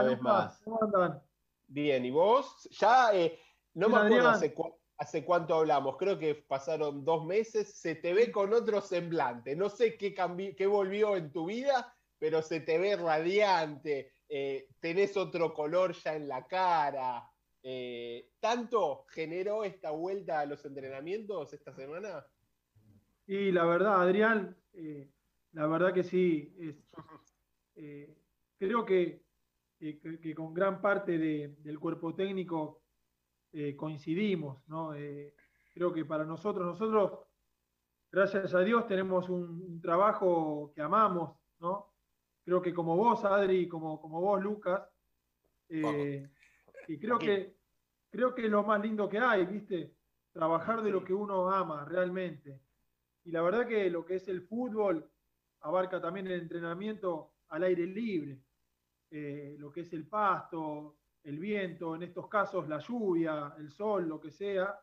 una vez más. ¿Cómo andan? Bien, ¿y vos? Ya, eh, no me acuerdo hace, cuánto hablamos, creo que pasaron dos meses, se te ve con otro semblante, no sé qué, qué volvió en tu vida, pero se te ve radiante, eh, tenés otro color ya en la cara. Eh, ¿Tanto generó esta vuelta a los entrenamientos esta semana? Y la verdad, Adrián, la verdad que sí. creo que que, con gran parte del cuerpo técnico eh, coincidimos, ¿no? Eh, creo que para nosotros, nosotros, gracias a Dios, tenemos un, trabajo que amamos, ¿no? Creo que como vos, Adri, como, como vos, Lucas, eh, y creo que, creo que es lo más lindo que hay, ¿viste? Trabajar de lo que uno ama realmente. Y la verdad que lo que es el fútbol abarca también el entrenamiento al aire libre. Eh, lo que es el pasto, el viento, en estos casos la lluvia, el sol, lo que sea,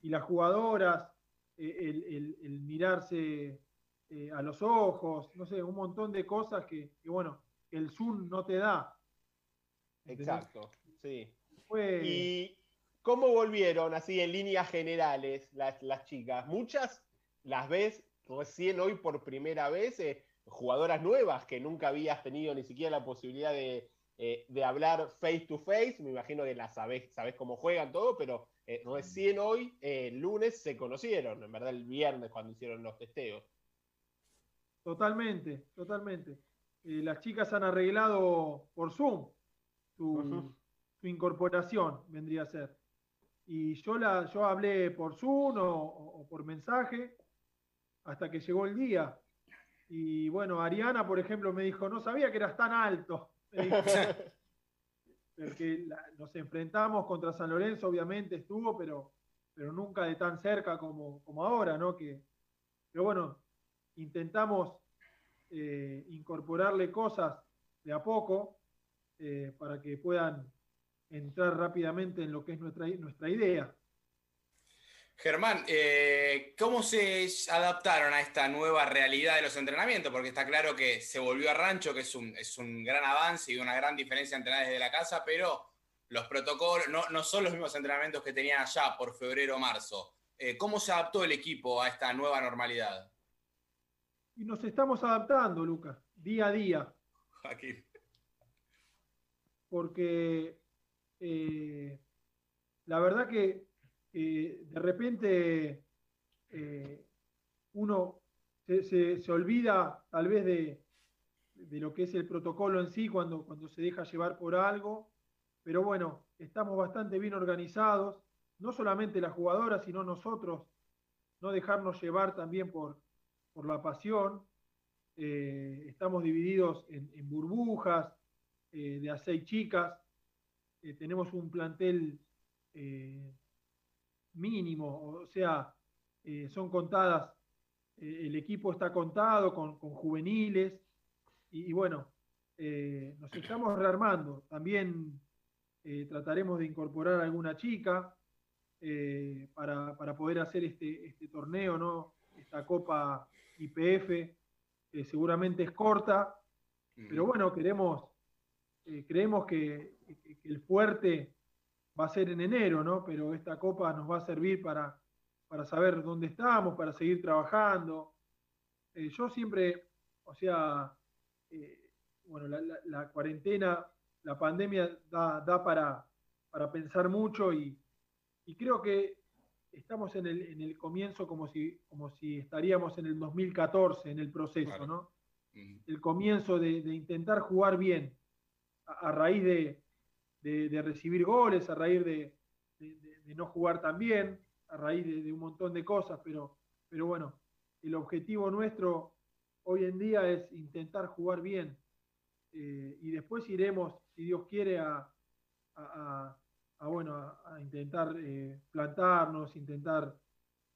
y las jugadoras, eh, el, mirarse eh, a los ojos, no sé, un montón de cosas que, bueno, el Zoom no te da. Exacto, sí. ¿Y cómo volvieron así en líneas generales las, las chicas? Muchas las ves recién hoy por primera vez jugadoras nuevas que nunca habías tenido ni siquiera la posibilidad de, eh, hablar face to face. Me imagino que las sabés, sabés cómo juegan todo, pero eh, recién hoy, eh, el lunes, se conocieron, en verdad el viernes cuando hicieron los testeos. Totalmente, totalmente. las chicas han arreglado por Zoom su, incorporación, vendría a ser. Y yo, la, yo hablé por Zoom o por mensaje hasta que llegó el día y bueno, Ariana, por ejemplo, me dijo, no sabía que eras tan alto. Porque nos enfrentamos contra San Lorenzo, obviamente estuvo, pero, pero nunca de tan cerca como, como ahora, ¿no? Que, pero bueno, intentamos eh, incorporarle cosas de a poco eh, para que puedan entrar rápidamente en lo que es nuestra, nuestra idea. Germán, eh, ¿cómo se adaptaron a esta nueva realidad de los entrenamientos? Porque está claro que se volvió a rancho, que es un, es un gran avance y una gran diferencia entrenar desde la casa, pero los protocolos no, son los mismos entrenamientos que tenían allá por febrero o marzo. Eh, ¿Cómo se adaptó el equipo a esta nueva normalidad? Y nos estamos adaptando, Lucas, día a día. Aquí. Porque eh, la verdad que de repente eh, uno se, olvida tal vez de, lo que es el protocolo en sí cuando, cuando se deja llevar por algo, pero bueno, estamos bastante bien organizados, no solamente las jugadoras, sino nosotros, no dejarnos llevar también por, por la pasión. Eh, estamos divididos en, burbujas eh, de a seis chicas, tenemos un plantel mínimo, o sea, eh, son contadas, eh, el equipo está contado con, juveniles y, bueno, eh, nos estamos rearmando. También trataremos de incorporar alguna chica para, poder hacer este, este, torneo, ¿no? esta Copa IPF, que seguramente es corta, pero bueno, queremos, creemos que el fuerte va a ser en enero, ¿no? Pero esta copa nos va a servir para, para saber dónde estamos, para seguir trabajando. Eh, yo siempre, o sea, eh, bueno, la, cuarentena, la pandemia da, para, para, pensar mucho y, creo que estamos en el, en el, comienzo como si, como si estaríamos en el 2014, en el proceso, ¿no? El comienzo de, intentar jugar bien a raíz de, de, recibir goles, a raíz de, no jugar tan bien, a raíz de, un montón de cosas, pero, pero bueno, el objetivo nuestro hoy en día es intentar jugar bien. Eh, y después iremos, si Dios quiere, a, bueno, a, intentar eh, plantarnos, intentar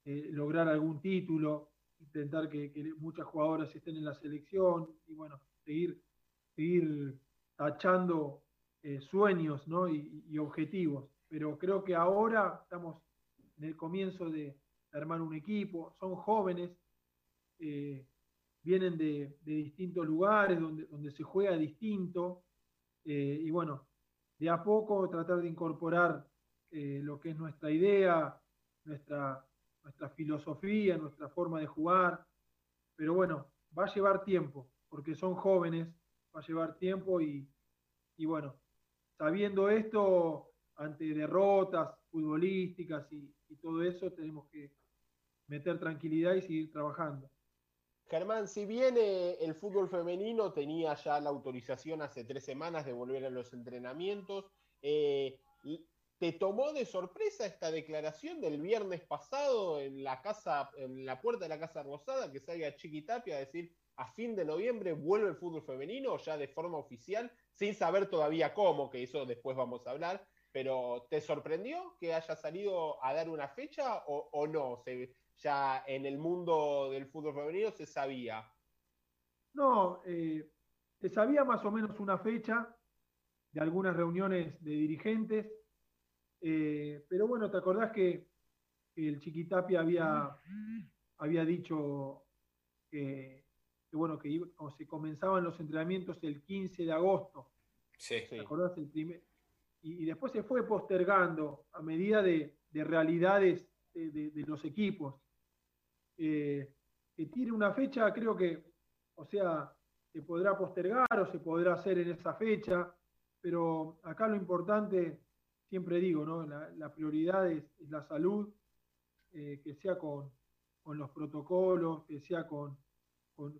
eh, lograr algún título, intentar que, que, muchas jugadoras estén en la selección y bueno, seguir, seguir tachando eh, sueños y, objetivos. Pero creo que ahora estamos en el comienzo de armar un equipo, son jóvenes, eh, vienen de, distintos lugares donde, donde se juega distinto. Y bueno, de a poco tratar de incorporar lo que es nuestra idea, nuestra, nuestra filosofía, nuestra forma de jugar, pero bueno, va a llevar tiempo, porque son jóvenes, va a llevar tiempo y, bueno, sabiendo esto, ante derrotas futbolísticas y, todo eso, tenemos que meter tranquilidad y seguir trabajando. Germán, si bien el fútbol femenino tenía ya la autorización hace tres semanas de volver a los entrenamientos, eh, ¿te tomó de sorpresa esta declaración del viernes pasado en la casa, en la puerta de la Casa Rosada, que salga Chiquitapia a decir a fin de noviembre vuelve el fútbol femenino ya de forma oficial, sin saber todavía cómo, que eso después vamos a hablar, pero ¿te sorprendió que haya salido a dar una fecha o, no? ya en el mundo del fútbol femenino se sabía. No, eh, se sabía más o menos una fecha de algunas reuniones de dirigentes, eh, pero bueno, ¿te acordás que el Chiquitapia había, había dicho que que bueno, que se comenzaban los entrenamientos el 15 de agosto. Sí. ¿Te acordás? El primer, y, después se fue postergando a medida de, realidades de, los equipos. Eh, que tiene una fecha, creo que, o sea, se podrá postergar o se podrá hacer en esa fecha, pero acá lo importante, siempre digo, ¿no? la, prioridad es, la salud, eh, que sea con, con los protocolos, que sea con,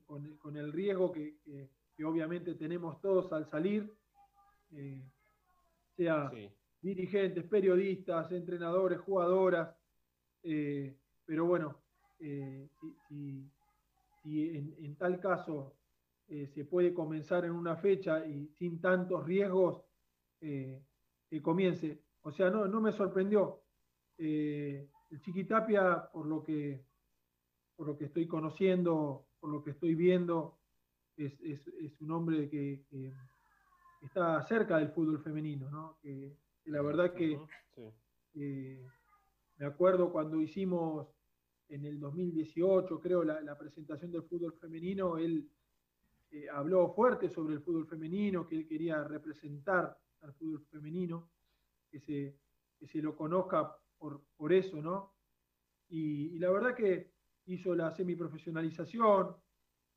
con, el riesgo que, obviamente tenemos todos al salir, eh, sea dirigentes, periodistas, entrenadores, jugadoras, eh, pero bueno, eh, si, en, tal caso se puede comenzar en una fecha y sin tantos riesgos, que comience. O sea, no, no me sorprendió. el Chiquitapia, por lo que, por lo que estoy conociendo, por lo que estoy viendo, es, un hombre que, está cerca del fútbol femenino, ¿no? Que, la verdad que me acuerdo cuando hicimos en el 2018, creo, la, presentación del fútbol femenino, él eh, habló fuerte sobre el fútbol femenino, que él quería representar al fútbol femenino, que se, se lo conozca por, por eso, ¿no? y la verdad que hizo la semiprofesionalización,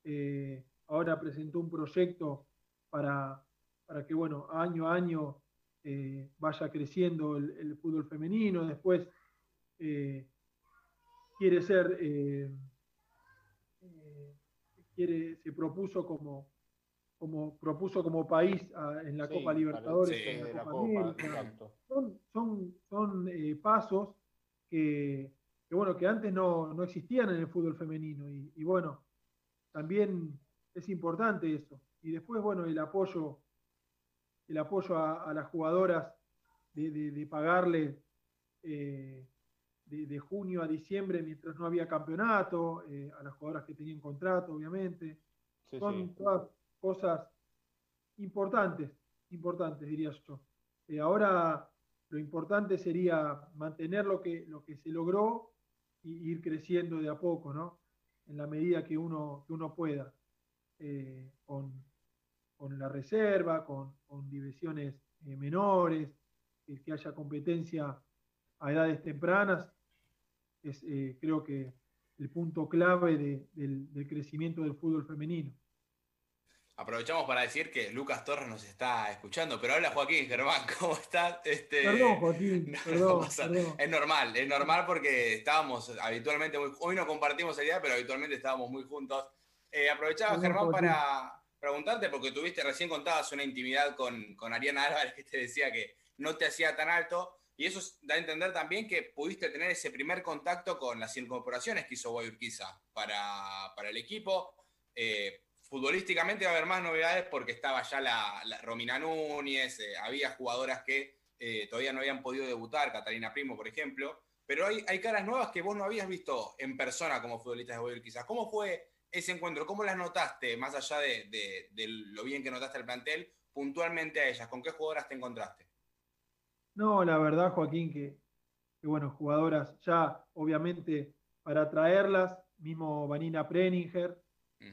eh, ahora presentó un proyecto para, para, que, bueno, año a año eh, vaya creciendo el, fútbol femenino, después eh, quiere ser, quiere, se propuso como, como propuso como país en la Copa Libertadores, son, son, son pasos que que bueno, que antes no, existían en el fútbol femenino. Y, bueno, también es importante eso. Y después, bueno, el apoyo, el apoyo a, las jugadoras de, pagarle eh, de, junio a diciembre mientras no había campeonato, eh, a las jugadoras que tenían contrato, obviamente. Son todas cosas importantes, importantes, diría yo. Eh, ahora lo importante sería mantener lo que, lo que se logró y ir creciendo de a poco, ¿no? En la medida que uno, que uno pueda, eh, con, la reserva, con, divisiones eh, menores, que haya competencia a edades tempranas, es eh, creo que el punto clave del, del crecimiento del fútbol femenino. Aprovechamos para decir que Lucas Torres nos está escuchando, pero hola Joaquín Germán, ¿cómo estás? Este, perdón, Joaquín. perdón, Es normal, es normal porque estábamos habitualmente muy. Hoy no compartimos el día, pero habitualmente estábamos muy juntos. Eh, aprovechaba, Germán, para preguntarte, porque tuviste recién contabas una intimidad con, con Ariana Álvarez que te decía que no te hacía tan alto, y eso da a entender también que pudiste tener ese primer contacto con las incorporaciones que hizo Guayurquiza para, para el equipo. Eh, futbolísticamente va a haber más novedades porque estaba ya la, Romina Núñez, eh, había jugadoras que eh, todavía no habían podido debutar, Catalina Primo, por ejemplo, pero hay, hay, caras nuevas que vos no habías visto en persona como futbolistas de Boyer quizás. ¿Cómo fue ese encuentro? ¿Cómo las notaste, más allá de, lo bien que notaste el plantel, puntualmente a ellas? ¿Con qué jugadoras te encontraste? No, la verdad, Joaquín, que, bueno, jugadoras ya, obviamente, para traerlas, mismo Vanina Preninger,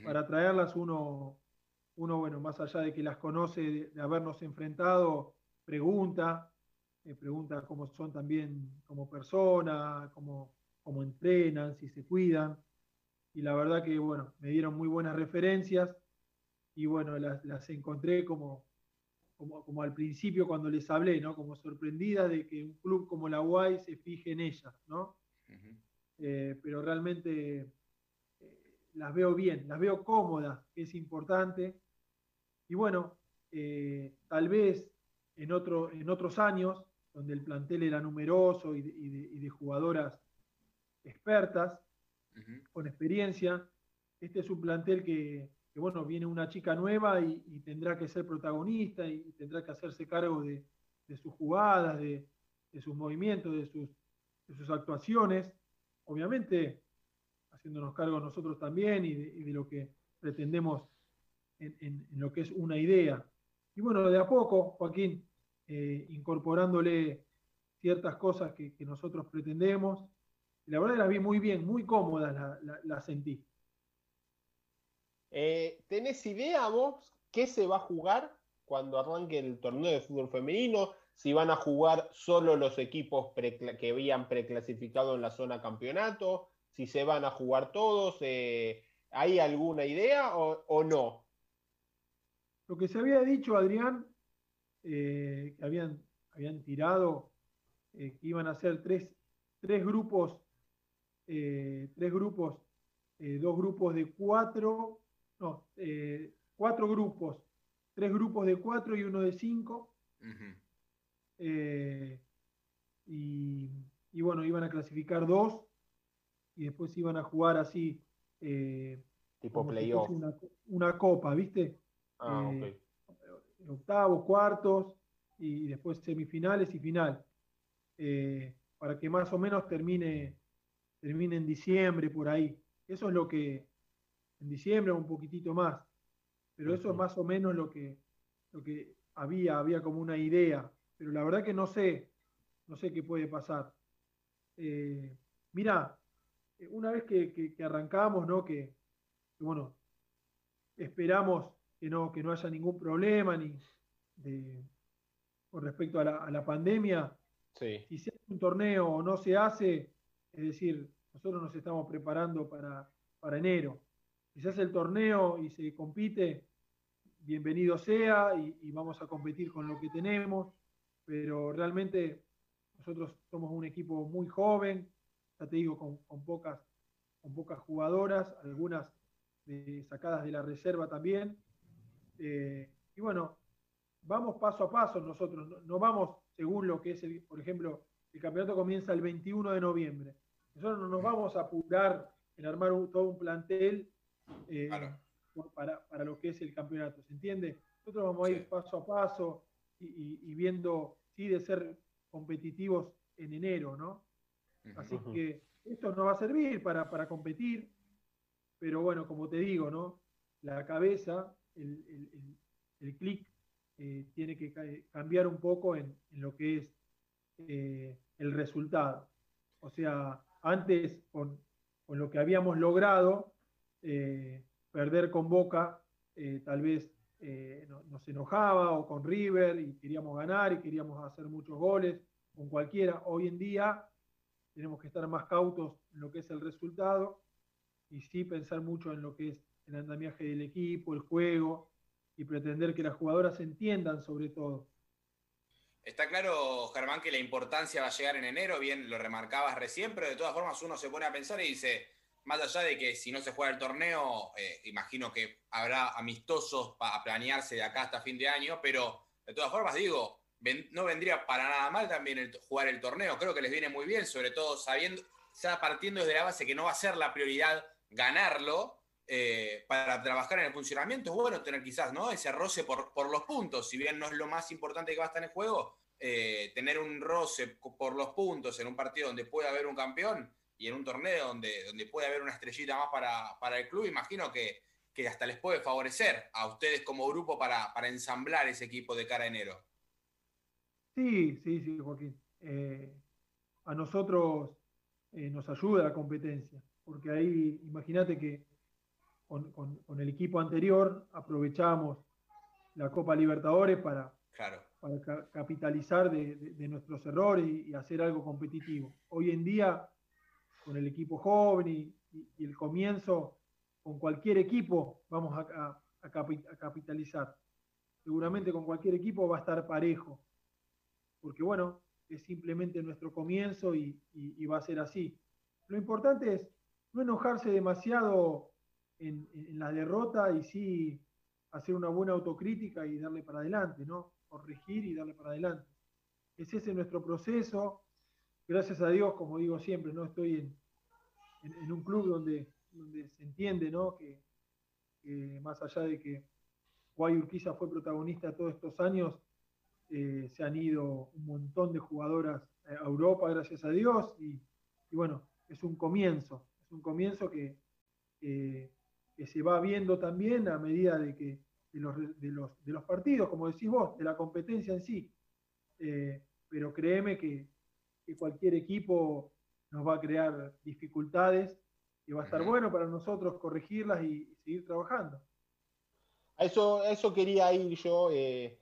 para traerlas uno, uno, bueno, más allá de que las conoce, de, habernos enfrentado, pregunta, eh, pregunta cómo son también como persona, cómo, cómo entrenan, si se cuidan. Y la verdad que, bueno, me dieron muy buenas referencias y bueno, las, encontré como, como, al principio cuando les hablé, ¿no? Como sorprendida de que un club como la UAI se fije en ellas, ¿no? Eh, pero realmente las veo bien, las veo cómodas, que es importante. Y bueno, eh, tal vez en, otro, en otros años, donde el plantel era numeroso y de, jugadoras expertas, con experiencia, este es un plantel que, bueno, viene una chica nueva y, tendrá que ser protagonista y, tendrá que hacerse cargo de, sus jugadas, de, sus movimientos, de sus actuaciones. Obviamente, haciéndonos cargo nosotros también y de, lo que pretendemos en, lo que es una idea. Y bueno, de a poco, Joaquín, eh, incorporándole ciertas cosas que, nosotros pretendemos. La verdad las vi muy bien, muy cómodas las la, sentí. Eh, ¿Tenés idea vos qué se va a jugar cuando arranque el torneo de fútbol femenino? Si van a jugar solo los equipos que habían preclasificado en la zona campeonato, si se van a jugar todos, eh, ¿hay alguna idea o no? Lo que se había dicho, Adrián, eh, que habían, habían tirado, eh, que iban a ser tres, grupos, eh, tres grupos, dos grupos de cuatro, no, cuatro grupos, tres grupos de cuatro y uno de cinco. y, bueno, iban a clasificar dos y después iban a jugar así. tipo playoff. una, una, copa, ¿viste? Ah, eh, octavos, cuartos y después semifinales y final. Eh, para que más o menos termine, termine en diciembre por ahí. Eso es lo que, en diciembre un poquitito más, pero eso es más o menos lo que, lo que había, había como una idea, pero la verdad que no sé, no sé qué puede pasar. Eh, mira, una vez que, arrancamos, ¿no? Que, que, bueno, esperamos que no, que no haya ningún problema ni con respecto a la, pandemia. Si se hace un torneo o no se hace, es decir, nosotros nos estamos preparando para, para enero. Si se hace el torneo y se compite, bienvenido sea y, vamos a competir con lo que tenemos, pero realmente nosotros somos un equipo muy joven, ya te digo, con, pocas, con pocas jugadoras, algunas sacadas de la reserva también, eh, y bueno, vamos paso a paso nosotros, no, vamos según lo que es, el, por ejemplo, el campeonato comienza el 21 de noviembre. Nosotros no nos vamos a apurar en armar todo un plantel eh, para, lo que es el campeonato, ¿se entiende? Nosotros vamos a ir paso a paso y, viendo, sí, de ser competitivos en enero, ¿no? Así que esto nos va a servir para, para competir, pero bueno, como te digo, ¿no? La cabeza el, el, clic eh, tiene que cambiar un poco en, lo que es eh, el resultado. O sea, antes con, lo que habíamos logrado, eh, perder con Boca, tal vez nos enojaba o con River y queríamos ganar y queríamos hacer muchos goles con cualquiera. Hoy en día tenemos que estar más cautos en lo que es el resultado y sí pensar mucho en lo que es el andamiaje del equipo, el juego y pretender que las jugadoras entiendan sobre todo. Está claro, Germán, que la importancia va a llegar en enero, bien lo remarcabas recién, pero de todas formas uno se pone a pensar y dice, más allá de que si no se juega el torneo, eh, imagino que habrá amistosos para planearse de acá hasta fin de año, pero de todas formas digo, no vendría para nada mal también jugar el torneo, creo que les viene muy bien, sobre todo sabiendo, ya partiendo desde la base que no va a ser la prioridad ganarlo, eh, para trabajar en el funcionamiento es bueno tener quizás ¿no? ese roce por, los puntos, si bien no es lo más importante que va a estar en el juego, eh, tener un roce por los puntos en un partido donde puede haber un campeón y en un torneo donde, donde puede haber una estrellita más para, el club, imagino que, hasta les puede favorecer a ustedes como grupo para, ensamblar ese equipo de cara a enero. Sí, sí, sí, Joaquín. Eh, a nosotros nos ayuda la competencia, porque ahí imagínate que con, el equipo anterior aprovechamos la Copa Libertadores para, para capitalizar de, nuestros errores y, hacer algo competitivo. Hoy en día, con el equipo joven y, el comienzo, con cualquier equipo vamos a, capitalizar. Seguramente con cualquier equipo va a estar parejo, porque bueno, es simplemente nuestro comienzo y va a ser así. Lo importante es no enojarse demasiado en, la derrota y sí hacer una buena autocrítica y darle para adelante, ¿no? Corregir y darle para adelante. Ese es nuestro proceso. Gracias a Dios, como digo siempre, no estoy en, un club donde, se entiende, ¿no? Que, más allá de que Guay Urquiza fue protagonista todos estos años, eh, se han ido un montón de jugadoras a Europa, gracias a Dios, y, bueno, es un comienzo, es un comienzo que, que se va viendo también a medida de que de los, de los, de los partidos, como decís vos, de la competencia en sí. Eh, pero créeme que, que, cualquier equipo nos va a crear dificultades y va a estar bueno para nosotros corregirlas y, seguir trabajando. A eso, eso quería ir yo. Eh,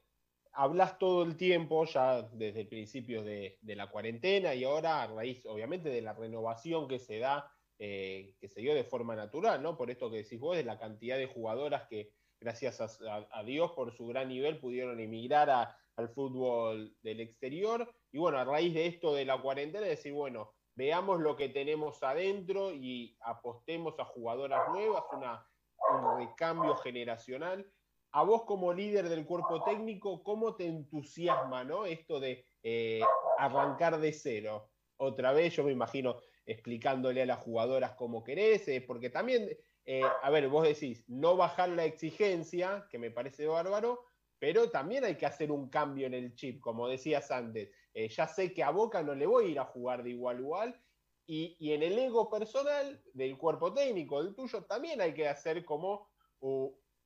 hablas todo el tiempo, ya desde el principio de, de la cuarentena y ahora a raíz, obviamente, de la renovación que se da eh, que se dio de forma natural, ¿no? Por esto que decís vos, de la cantidad de jugadoras que, gracias a, Dios por su gran nivel, pudieron emigrar al fútbol del exterior. Y bueno, a raíz de esto de la cuarentena, decir, bueno, veamos lo que tenemos adentro y apostemos a jugadoras nuevas, una, un recambio generacional. A vos como líder del cuerpo técnico, ¿cómo te entusiasma ¿no? esto de eh, arrancar de cero? Otra vez, yo me imagino, explicándole a las jugadoras cómo querés, eh, porque también, eh, a ver, vos decís, no bajar la exigencia, que me parece bárbaro, pero también hay que hacer un cambio en el chip, como decías antes. Ya sé que a Boca no le voy a ir a jugar de igual a igual, y, en el ego personal del cuerpo técnico, del tuyo, también hay que hacer como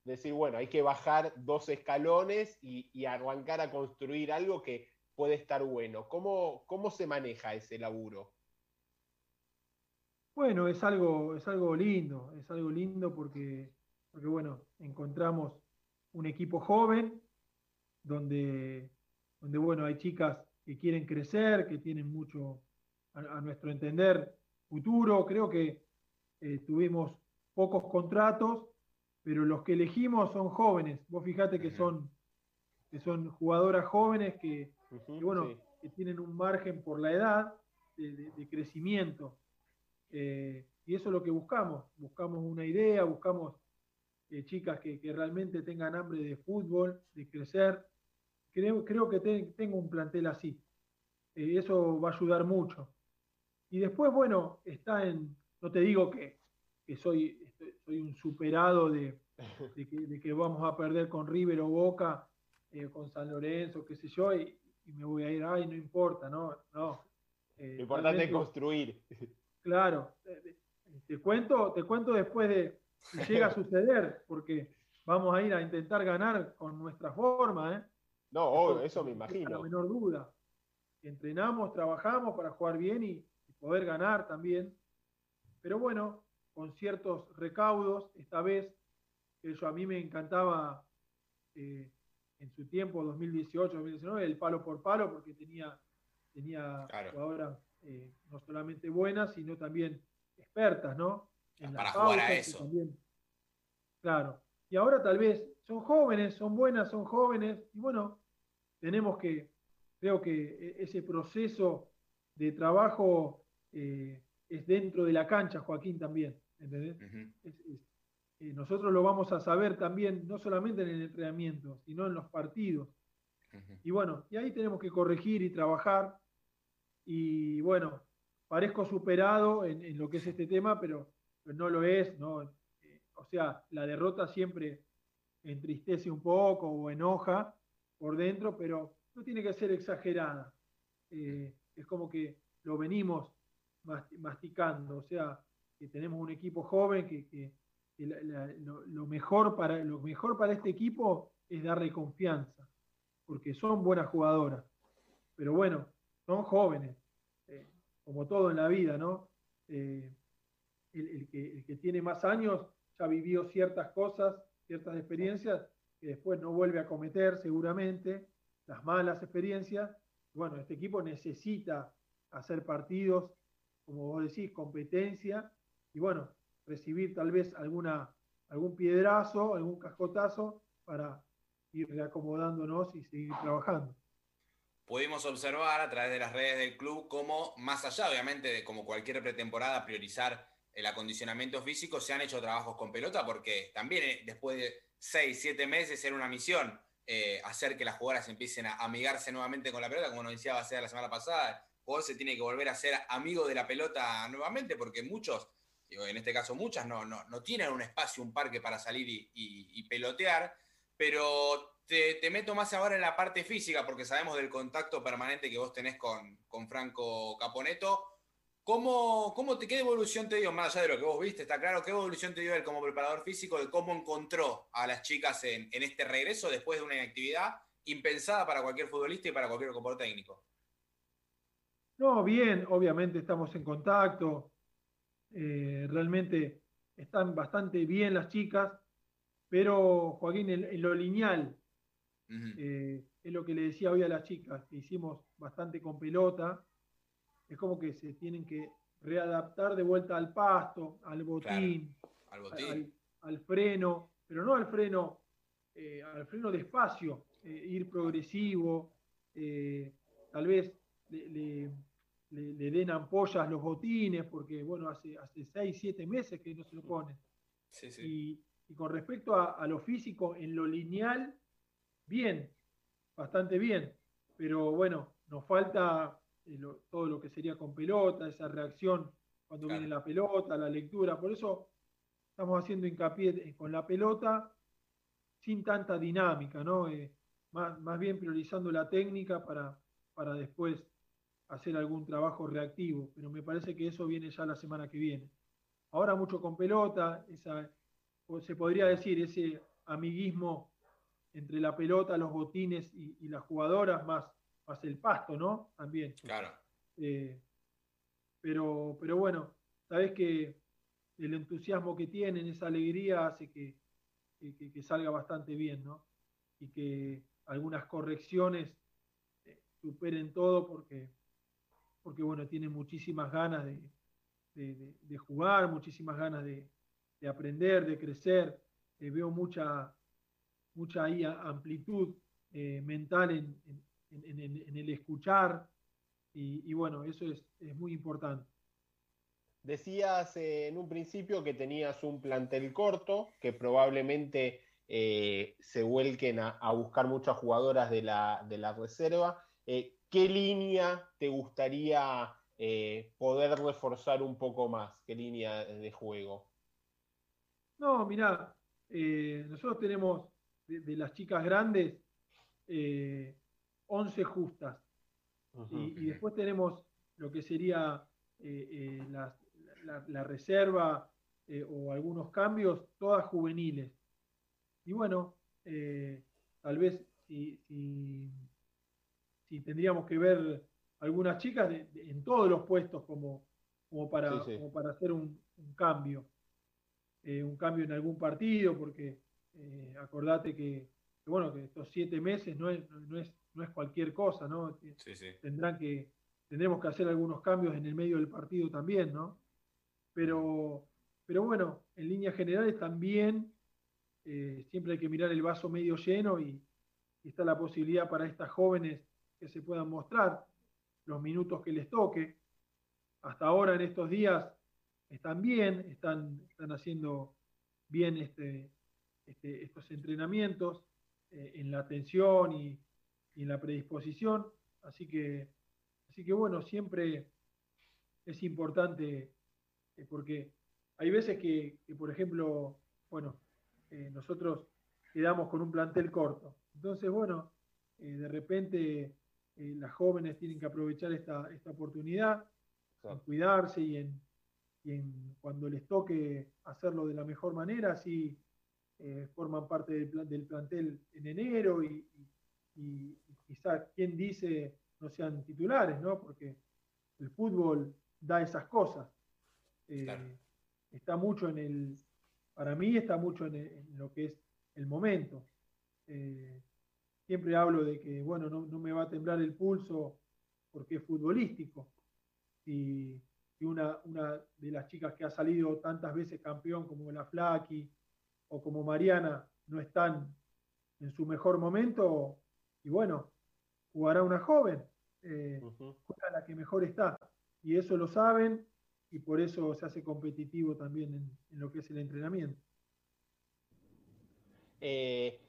decir, bueno, hay que bajar dos escalones y, arrancar a construir algo que puede estar bueno. ¿Cómo, cómo se maneja ese laburo? Bueno, es algo, es algo lindo, es algo lindo porque, porque bueno, encontramos un equipo joven donde, donde bueno, hay chicas que quieren crecer, que tienen mucho, a, nuestro entender, futuro. Creo que eh, tuvimos pocos contratos, pero los que elegimos son jóvenes. Vos fijate que son, que son jugadoras jóvenes que, bueno, que tienen un margen por la edad de crecimiento. Eh, y eso es lo que buscamos. Buscamos una idea, buscamos eh, chicas que, realmente tengan hambre de fútbol, de crecer. Creo, creo que tengo un plantel así. Eh, eso va a ayudar mucho. Y después, bueno, está en, no te digo que, soy, soy un superado de, que, vamos a perder con River o Boca, con San Lorenzo, qué sé yo, y, me voy a ir, ay, no importa, no, no. Lo importante es construir. Claro, te cuento, te cuento después de si llega a suceder, porque vamos a ir a intentar ganar con nuestra forma. ¿eh? No, eso, me imagino. La menor duda. Entrenamos, trabajamos para jugar bien y, poder ganar también. Pero bueno, con ciertos recaudos, esta vez, eso a mí me encantaba eh, en su tiempo, 2018, 2019, el palo por palo, porque tenía, tenía jugadoras eh, no solamente buenas, sino también expertas, ¿no? Para jugar a eso. claro. Y ahora tal vez son jóvenes, son buenas, son jóvenes, y bueno, tenemos que, creo que e, ese proceso de trabajo eh, es dentro de la cancha, Joaquín, también. ¿Entendés? Eh, nosotros lo vamos a saber también, no solamente en el entrenamiento, sino en los partidos. Y bueno, y ahí tenemos que corregir y trabajar y bueno, parezco superado en, lo que es este tema, pero, no lo es, ¿no? Eh, o sea, la derrota siempre entristece un poco o enoja por dentro, pero no tiene que ser exagerada. Eh, es como que lo venimos masticando, o sea, que tenemos un equipo joven que, lo, mejor para, lo mejor para este equipo es darle confianza, porque son buenas jugadoras. Pero bueno, son jóvenes, eh, como todo en la vida, ¿no? Eh, el, que, tiene más años ya vivió ciertas cosas, ciertas experiencias que después no vuelve a cometer seguramente, las malas experiencias. Bueno, este equipo necesita hacer partidos, como vos decís, competencia, y bueno, recibir tal vez alguna, algún piedrazo, algún cascotazo para ir reacomodándonos y seguir trabajando. Pudimos observar a través de las redes del club cómo, más allá obviamente de como cualquier pretemporada, priorizar el acondicionamiento físico, se han hecho trabajos con pelota porque también eh, después de seis, siete meses era una misión eh, hacer que las jugadoras empiecen a amigarse nuevamente con la pelota, como nos decía Bacea la semana pasada. O se tiene que volver a ser amigo de la pelota nuevamente porque muchos, en este caso muchas, no, no, no tienen un espacio, un parque para salir y pelotear pero te, meto más ahora en la parte física, porque sabemos del contacto permanente que vos tenés con, Franco Caponeto. ¿Cómo, cómo ¿Qué evolución te dio, más allá de lo que vos viste, está claro, qué evolución te dio él como preparador físico de cómo encontró a las chicas en, este regreso después de una inactividad impensada para cualquier futbolista y para cualquier técnico? No, bien, obviamente estamos en contacto, eh, realmente están bastante bien las chicas, pero Joaquín, en, lo lineal, eh, es lo que le decía hoy a las chicas, que hicimos bastante con pelota, es como que se tienen que readaptar de vuelta al pasto, al botín, al, freno, pero no al freno, eh, al freno despacio, ir progresivo, tal vez le, den ampollas los botines, porque bueno, hace, hace seis, siete meses que no se lo ponen. Sí, sí. Y con respecto a, lo físico, en lo lineal, bien, bastante bien. Pero bueno, nos falta eh, todo lo que sería con pelota, esa reacción cuando viene la pelota, la lectura. Por eso estamos haciendo hincapié con la pelota sin tanta dinámica, ¿no? Eh, más, más, bien priorizando la técnica para, para después hacer algún trabajo reactivo. Pero me parece que eso viene ya la semana que viene. Ahora mucho con pelota, esa se podría decir, ese amiguismo entre la pelota, los botines y, las jugadoras, más, más el pasto, ¿no? También. Claro. Eh, pero, pero bueno, sabes que el entusiasmo que tienen, esa alegría hace que, que, salga bastante bien, ¿no? Y que algunas correcciones eh, superen todo porque, porque bueno, tienen muchísimas ganas de jugar, muchísimas ganas de, de aprender, de crecer. Eh, veo mucha, mucha amplitud eh, mental en, el escuchar y, bueno, eso es, muy importante. Decías eh, en un principio que tenías un plantel corto, que probablemente se vuelquen a, buscar muchas jugadoras de la, de la reserva. ¿Qué línea te gustaría poder reforzar un poco más? ¿Qué línea de juego? No, mirá, eh, nosotros tenemos de, las chicas grandes 11 eh, justas. y, después tenemos lo que sería eh, la, reserva o algunos cambios, todas juveniles. Y bueno, tal vez si, tendríamos que ver algunas chicas en todos los puestos como, como, para, para hacer un cambio. Eh, un cambio en algún partido, porque eh, acordate que, bueno, que estos siete meses no es, no es, no es cualquier cosa, ¿no? Tendrán que, tendremos que hacer algunos cambios en el medio del partido también, ¿no? Pero, pero bueno, en líneas generales también eh, siempre hay que mirar el vaso medio lleno y, y está la posibilidad para estas jóvenes que se puedan mostrar los minutos que les toque. Hasta ahora en estos días están bien, están, están haciendo bien este, este estos entrenamientos eh, en la atención y, en la predisposición. Así que, así que bueno, siempre es importante eh, porque hay veces que, por ejemplo, bueno, eh, nosotros quedamos con un plantel corto. Entonces, bueno, de repente las jóvenes tienen que aprovechar esta, esta oportunidad, en cuidarse y en, y cuando les toque hacerlo de la mejor manera, así eh, forman parte del, del, plantel en enero y, y, quizá quien dice no sean titulares, ¿no? Porque el fútbol da esas cosas. Eh, está mucho en el, para mí está mucho en, lo que es el momento. Eh, siempre hablo de que, bueno, no, me va a temblar el pulso porque es futbolístico. Y, una, una, de las chicas que ha salido tantas veces campeón como la Flaki o como Mariana no están en su mejor momento, y bueno, jugará una joven, eh, juega la que mejor está. Y eso lo saben y por eso se hace competitivo también en, lo que es el entrenamiento. Eh,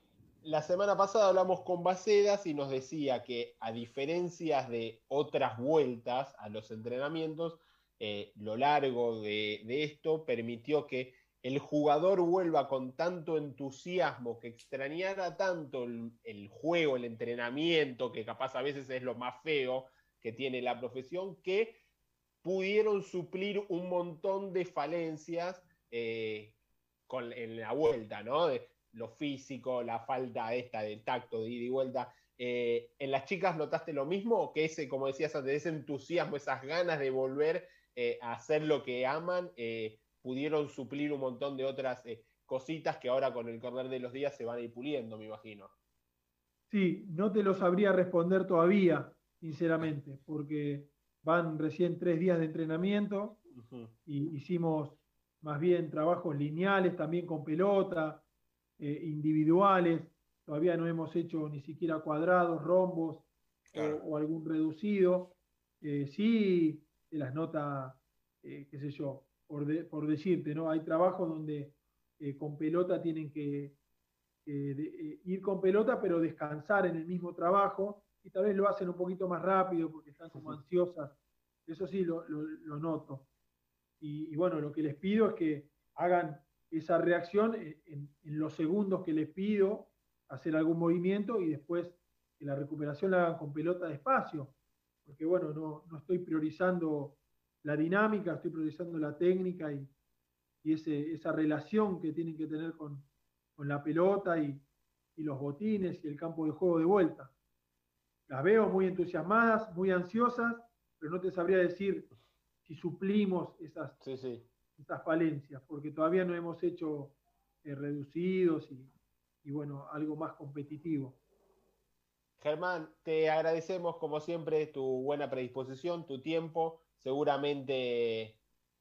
la semana pasada hablamos con Bacedas y nos decía que a diferencia de otras vueltas a los entrenamientos, eh, lo largo de, esto permitió que el jugador vuelva con tanto entusiasmo, que extrañara tanto el, juego, el entrenamiento, que capaz a veces es lo más feo que tiene la profesión, que pudieron suplir un montón de falencias eh, en la vuelta, ¿no? Lo físico, la falta esta de tacto, de ida y vuelta. Eh, ¿En las chicas notaste lo mismo? que ese, como decías antes, ese entusiasmo, esas ganas de volver eh, a hacer lo que aman, eh, pudieron suplir un montón de otras cositas que ahora con el correr de los días se van a ir puliendo, me imagino? Sí, no te lo sabría responder todavía, sinceramente, porque van recién tres días de entrenamiento y hicimos más bien trabajos lineales también con pelota, eh, individuales, todavía no hemos hecho ni siquiera cuadrados, rombos o, algún reducido. Eh, sí, las notas, eh, qué sé yo, por, por, decirte, ¿no? Hay trabajos donde con pelota tienen que ir con pelota, pero descansar en el mismo trabajo y tal vez lo hacen un poquito más rápido porque están como ansiosas. Eso sí lo, noto. y, bueno, lo que les pido es que hagan esa reacción en, los segundos que les pido hacer algún movimiento y después que la recuperación la hagan con pelota despacio, porque bueno, no, estoy priorizando la dinámica, estoy priorizando la técnica y, esa relación que tienen que tener con, la pelota y, los botines y el campo de juego de vuelta. Las veo muy entusiasmadas, muy ansiosas, pero no te sabría decir si suplimos esas, estas falencias, porque todavía no hemos hecho eh, reducidos y, bueno, algo más competitivo. Germán, te agradecemos como siempre tu buena predisposición, tu tiempo. Seguramente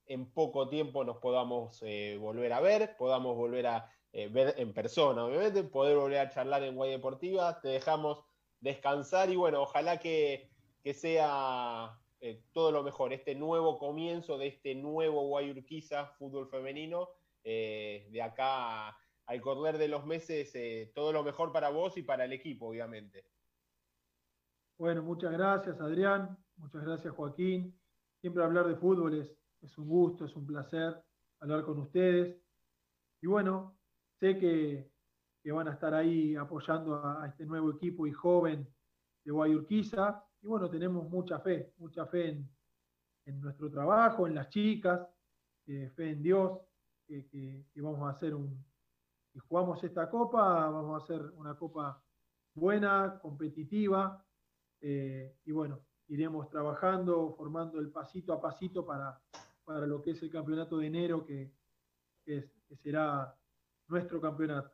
en poco tiempo nos podamos eh, volver a ver, podamos volver a eh, ver en persona, obviamente, poder volver a charlar en Guay Deportiva. Te dejamos descansar y bueno, ojalá que, que sea eh, todo lo mejor, este nuevo comienzo de este nuevo Guayurquiza fútbol femenino, eh, de acá al correr de los meses, eh, todo lo mejor para vos y para el equipo, obviamente. Bueno, muchas gracias Adrián, muchas gracias Joaquín. Siempre hablar de fútbol es, un gusto, es un placer hablar con ustedes. Y bueno, sé que, van a estar ahí apoyando a este nuevo equipo y joven de Guayurquiza y bueno, tenemos mucha fe, mucha fe en, nuestro trabajo, en las chicas, eh, fe en Dios, que, vamos a hacer un, si jugamos esta copa, vamos a hacer una copa buena, competitiva, eh, y bueno, iremos trabajando, formando el pasito a pasito para, para lo que es el campeonato de enero, que, que será nuestro campeonato.